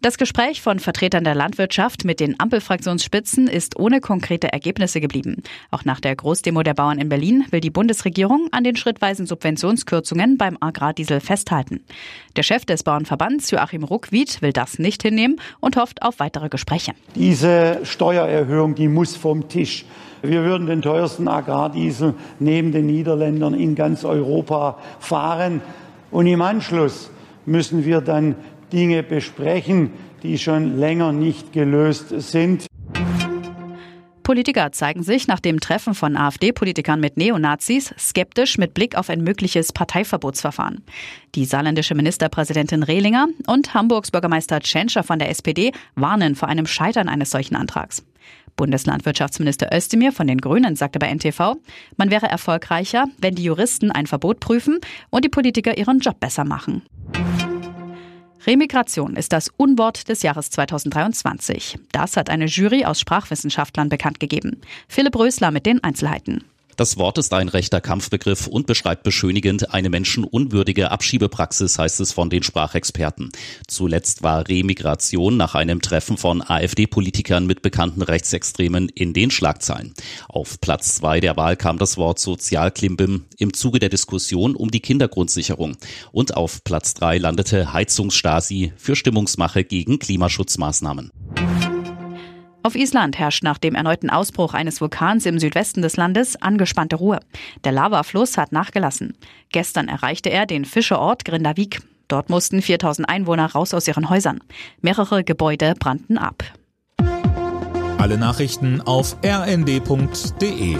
Das Gespräch von Vertretern der Landwirtschaft mit den Ampelfraktionsspitzen ist ohne konkrete Ergebnisse geblieben. Auch nach der Großdemo der Bauern in Berlin will die Bundesregierung an den schrittweisen Subventionskürzungen beim Agrardiesel festhalten. Der Chef des Bauernverbands, Joachim Ruckwied, will das nicht hinnehmen und hofft auf weitere Gespräche. Diese Steuererhöhung, die muss vom Tisch. Wir würden den teuersten Agrardiesel neben den Niederländern in ganz Europa fahren. Und im Anschluss müssen wir dann Dinge besprechen, die schon länger nicht gelöst sind. Politiker zeigen sich nach dem Treffen von AfD-Politikern mit Neonazis skeptisch mit Blick auf ein mögliches Parteiverbotsverfahren. Die saarländische Ministerpräsidentin Rehlinger und Hamburgs Bürgermeister Tschentscher von der SPD warnen vor einem Scheitern eines solchen Antrags. Bundeslandwirtschaftsminister Özdemir von den Grünen sagte bei NTV, man wäre erfolgreicher, wenn die Juristen ein Verbot prüfen und die Politiker ihren Job besser machen. Remigration ist das Unwort des Jahres 2023. Das hat eine Jury aus Sprachwissenschaftlern bekannt gegeben. Philipp Rösler mit den Einzelheiten. Das Wort ist ein rechter Kampfbegriff und beschreibt beschönigend eine menschenunwürdige Abschiebepraxis, heißt es von den Sprachexperten. Zuletzt war Remigration nach einem Treffen von AfD-Politikern mit bekannten Rechtsextremen in den Schlagzeilen. Auf Platz zwei der Wahl kam das Wort Sozialklimbim im Zuge der Diskussion um die Kindergrundsicherung. Und auf Platz drei landete Heizungsstasi für Stimmungsmache gegen Klimaschutzmaßnahmen. Auf Island herrscht nach dem erneuten Ausbruch eines Vulkans im Südwesten des Landes angespannte Ruhe. Der Lavafluss hat nachgelassen. Gestern erreichte er den Fischerort Grindavik. Dort mussten 4000 Einwohner raus aus ihren Häusern. Mehrere Gebäude brannten ab. Alle Nachrichten auf rnd.de